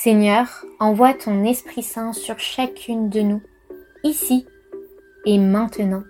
Seigneur, envoie ton Esprit Saint sur chacune de nous, ici et maintenant.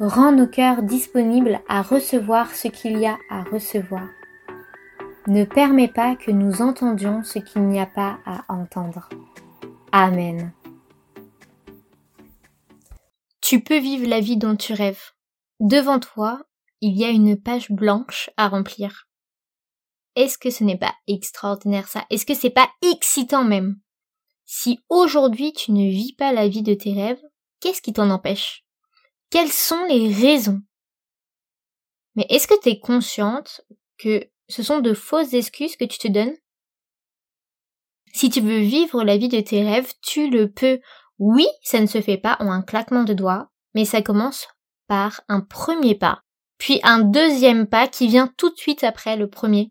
Rends nos cœurs disponibles à recevoir ce qu'il y a à recevoir. Ne permets pas que nous entendions ce qu'il n'y a pas à entendre. Amen. Tu peux vivre la vie dont tu rêves. Devant toi, il y a une page blanche à remplir. Est-ce que ce n'est pas extraordinaire ça? Est-ce que c'est pas excitant même? Si aujourd'hui tu ne vis pas la vie de tes rêves, qu'est-ce qui t'en empêche? Quelles sont les raisons? Mais est-ce que tu es consciente que ce sont de fausses excuses que tu te donnes? Si tu veux vivre la vie de tes rêves, tu le peux. Oui, ça ne se fait pas en un claquement de doigts, mais ça commence par un premier pas, puis un deuxième pas qui vient tout de suite après le premier.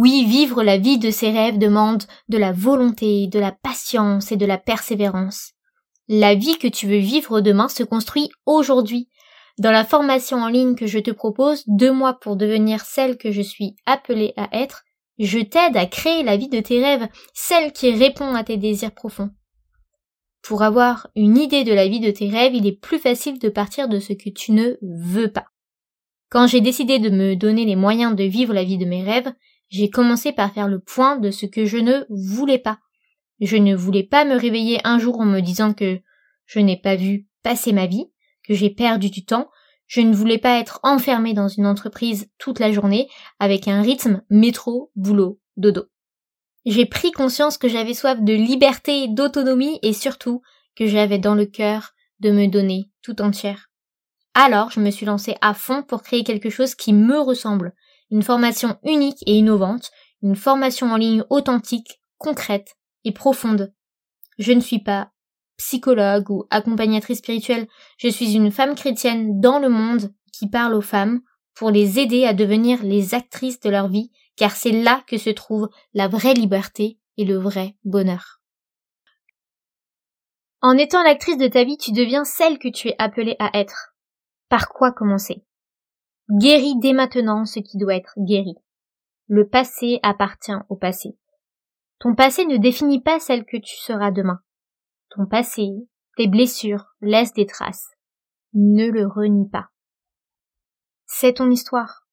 Oui, vivre la vie de ses rêves demande de la volonté, de la patience et de la persévérance. La vie que tu veux vivre demain se construit aujourd'hui. Dans la formation en ligne que je te propose, deux mois pour devenir celle que je suis appelée à être, je t'aide à créer la vie de tes rêves, celle qui répond à tes désirs profonds. Pour avoir une idée de la vie de tes rêves, il est plus facile de partir de ce que tu ne veux pas. Quand j'ai décidé de me donner les moyens de vivre la vie de mes rêves, j'ai commencé par faire le point de ce que je ne voulais pas. Je ne voulais pas me réveiller un jour en me disant que je n'ai pas vu passer ma vie, que j'ai perdu du temps, je ne voulais pas être enfermée dans une entreprise toute la journée avec un rythme métro, boulot, dodo. J'ai pris conscience que j'avais soif de liberté, d'autonomie et surtout que j'avais dans le cœur de me donner tout entière. Alors je me suis lancée à fond pour créer quelque chose qui me ressemble, une formation unique et innovante, une formation en ligne authentique, concrète et profonde. Je ne suis pas psychologue ou accompagnatrice spirituelle, je suis une femme chrétienne dans le monde qui parle aux femmes pour les aider à devenir les actrices de leur vie, car c'est là que se trouve la vraie liberté et le vrai bonheur. En étant l'actrice de ta vie, tu deviens celle que tu es appelée à être. Par quoi commencer? Guéris dès maintenant ce qui doit être guéri. Le passé appartient au passé. Ton passé ne définit pas celle que tu seras demain. Ton passé, tes blessures laissent des traces. Ne le renie pas. C'est ton histoire.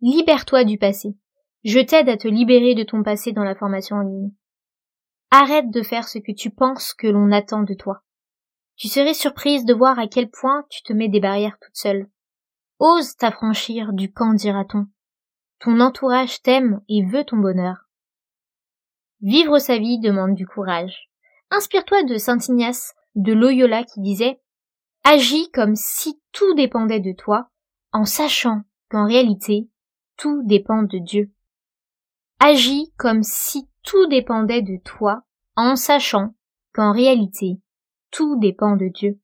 Libère-toi du passé. Je t'aide à te libérer de ton passé dans la formation en ligne. Arrête de faire ce que tu penses que l'on attend de toi. Tu serais surprise de voir à quel point tu te mets des barrières toute seule. Ose t'affranchir du camp dira-t-on. Ton entourage t'aime et veut ton bonheur. Vivre sa vie demande du courage. Inspire-toi de Saint Ignace de Loyola qui disait Agis comme si tout dépendait de toi, en sachant qu'en réalité, tout dépend de Dieu. Agis comme si tout dépendait de toi, en sachant qu'en réalité, tout dépend de Dieu.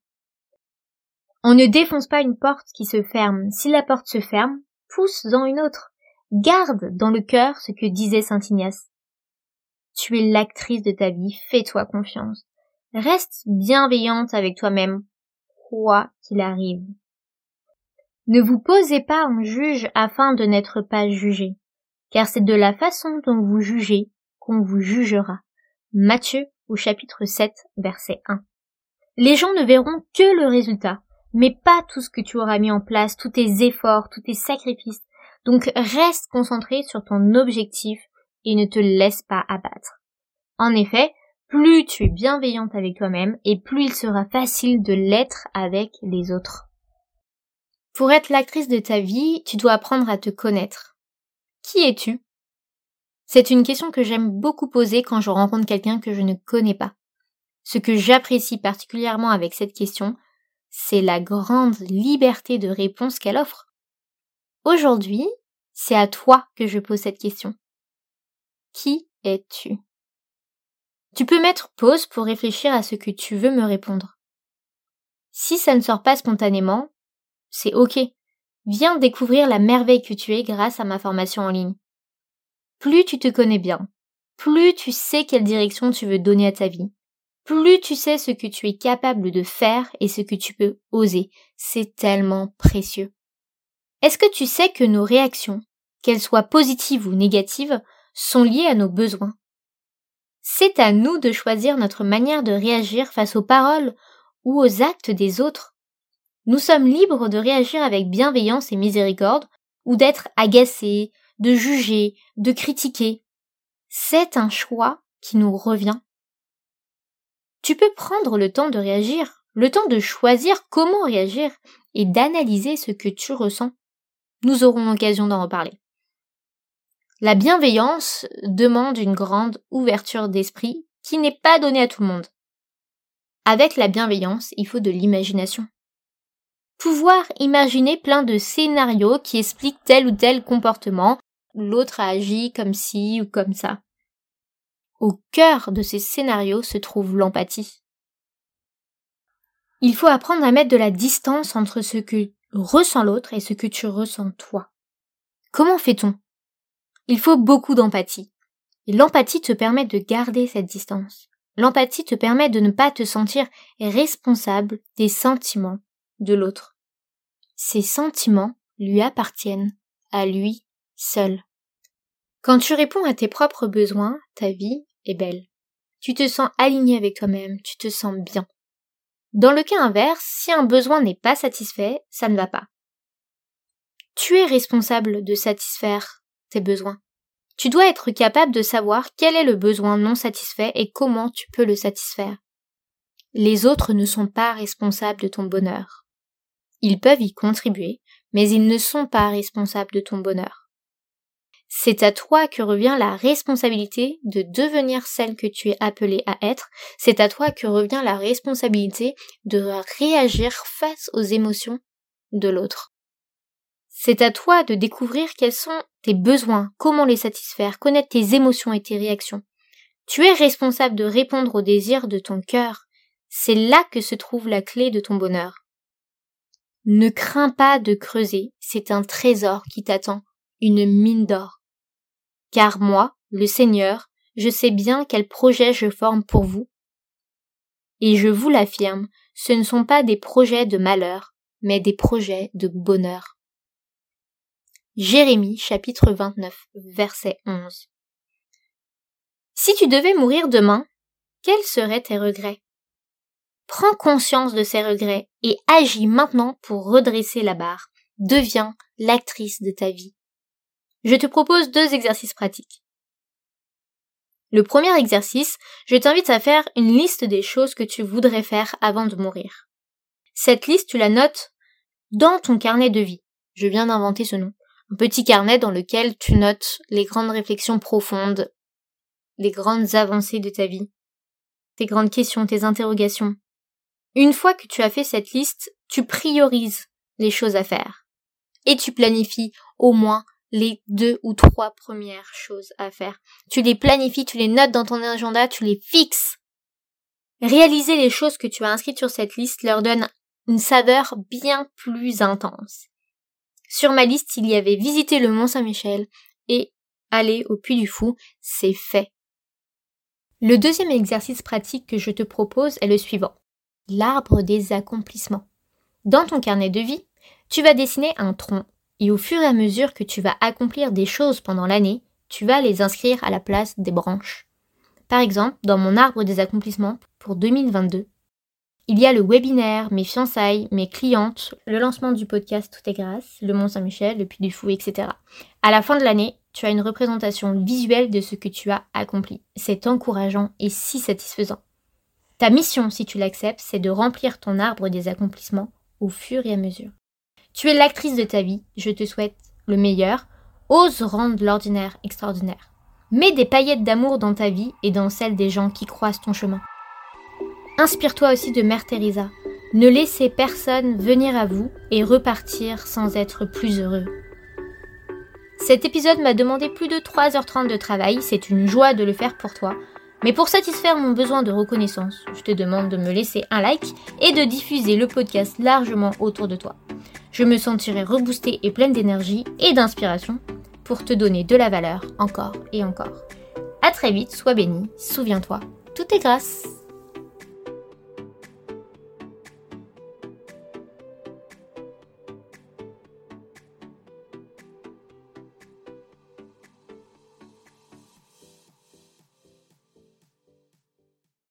On ne défonce pas une porte qui se ferme. Si la porte se ferme, pousse-en une autre. Garde dans le cœur ce que disait saint Ignace. Tu es l'actrice de ta vie, fais-toi confiance. Reste bienveillante avec toi-même, quoi qu'il arrive. Ne vous posez pas en juge afin de n'être pas jugé, car c'est de la façon dont vous jugez qu'on vous jugera. Matthieu au chapitre 7 verset 1. Les gens ne verront que le résultat, mais pas tout ce que tu auras mis en place, tous tes efforts, tous tes sacrifices. Donc reste concentré sur ton objectif et ne te laisse pas abattre. En effet, plus tu es bienveillante avec toi-même et plus il sera facile de l'être avec les autres. Pour être l'actrice de ta vie, tu dois apprendre à te connaître. Qui es-tu? C'est une question que j'aime beaucoup poser quand je rencontre quelqu'un que je ne connais pas. Ce que j'apprécie particulièrement avec cette question, c'est la grande liberté de réponse qu'elle offre. Aujourd'hui, c'est à toi que je pose cette question. Qui es-tu? Tu peux mettre pause pour réfléchir à ce que tu veux me répondre. Si ça ne sort pas spontanément, c'est ok. Viens découvrir la merveille que tu es grâce à ma formation en ligne. Plus tu te connais bien, plus tu sais quelle direction tu veux donner à ta vie, plus tu sais ce que tu es capable de faire et ce que tu peux oser. C'est tellement précieux. Est-ce que tu sais que nos réactions, qu'elles soient positives ou négatives, sont liées à nos besoins? C'est à nous de choisir notre manière de réagir face aux paroles ou aux actes des autres. Nous sommes libres de réagir avec bienveillance et miséricorde, ou d'être agacés, de juger, de critiquer. C'est un choix qui nous revient. Tu peux prendre le temps de réagir, le temps de choisir comment réagir et d'analyser ce que tu ressens. Nous aurons l'occasion d'en reparler. La bienveillance demande une grande ouverture d'esprit qui n'est pas donnée à tout le monde. Avec la bienveillance, il faut de l'imagination. Pouvoir imaginer plein de scénarios qui expliquent tel ou tel comportement, l'autre a agi comme ci ou comme ça. Au cœur de ces scénarios se trouve l'empathie. Il faut apprendre à mettre de la distance entre ce que ressent l'autre et ce que tu ressens toi. Comment fait-on? Il faut beaucoup d'empathie. L'empathie te permet de garder cette distance. L'empathie te permet de ne pas te sentir responsable des sentiments de l'autre. Ces sentiments lui appartiennent à lui seul. Quand tu réponds à tes propres besoins, ta vie belle. Tu te sens aligné avec toi-même, tu te sens bien. Dans le cas inverse, si un besoin n'est pas satisfait, ça ne va pas. Tu es responsable de satisfaire tes besoins. Tu dois être capable de savoir quel est le besoin non satisfait et comment tu peux le satisfaire. Les autres ne sont pas responsables de ton bonheur. Ils peuvent y contribuer, mais ils ne sont pas responsables de ton bonheur. C'est à toi que revient la responsabilité de devenir celle que tu es appelée à être, c'est à toi que revient la responsabilité de réagir face aux émotions de l'autre. C'est à toi de découvrir quels sont tes besoins, comment les satisfaire, connaître tes émotions et tes réactions. Tu es responsable de répondre aux désirs de ton cœur. C'est là que se trouve la clé de ton bonheur. Ne crains pas de creuser, c'est un trésor qui t'attend, une mine d'or. Car moi, le Seigneur, je sais bien quel projet je forme pour vous. Et je vous l'affirme, ce ne sont pas des projets de malheur, mais des projets de bonheur. Jérémie chapitre 29 verset 11. Si tu devais mourir demain, quels seraient tes regrets? Prends conscience de ces regrets et agis maintenant pour redresser la barre. Deviens l'actrice de ta vie. Je te propose deux exercices pratiques. Le premier exercice, je t'invite à faire une liste des choses que tu voudrais faire avant de mourir. Cette liste, tu la notes dans ton carnet de vie. Je viens d'inventer ce nom un petit carnet dans lequel tu notes les grandes réflexions profondes, les grandes avancées de ta vie, tes grandes questions, tes interrogations. Une fois que tu as fait cette liste, tu priorises les choses à faire. Et tu planifies au moins les deux ou trois premières choses à faire. Tu les planifies, tu les notes dans ton agenda, tu les fixes. Réaliser les choses que tu as inscrites sur cette liste leur donne une saveur bien plus intense. Sur ma liste, il y avait visiter le Mont Saint-Michel et aller au Puy du Fou, c'est fait. Le deuxième exercice pratique que je te propose est le suivant. L'arbre des accomplissements. Dans ton carnet de vie, tu vas dessiner un tronc et au fur et à mesure que tu vas accomplir des choses pendant l'année, tu vas les inscrire à la place des branches. Par exemple, dans mon arbre des accomplissements pour 2022, il y a le webinaire, mes fiançailles, mes clientes, le lancement du podcast Tout est grâce, le Mont Saint-Michel, le Puy du Fou, etc. À la fin de l'année, tu as une représentation visuelle de ce que tu as accompli. C'est encourageant et si satisfaisant. Ta mission, si tu l'acceptes, c'est de remplir ton arbre des accomplissements au fur et à mesure. Tu es l'actrice de ta vie, je te souhaite le meilleur. Ose rendre l'ordinaire extraordinaire. Mets des paillettes d'amour dans ta vie et dans celle des gens qui croisent ton chemin. Inspire-toi aussi de Mère Teresa. Ne laissez personne venir à vous et repartir sans être plus heureux. Cet épisode m'a demandé plus de 3h30 de travail, c'est une joie de le faire pour toi. Mais pour satisfaire mon besoin de reconnaissance, je te demande de me laisser un like et de diffuser le podcast largement autour de toi. Je me sentirai reboostée et pleine d'énergie et d'inspiration pour te donner de la valeur encore et encore. À très vite, sois béni, souviens-toi, tout est grâce.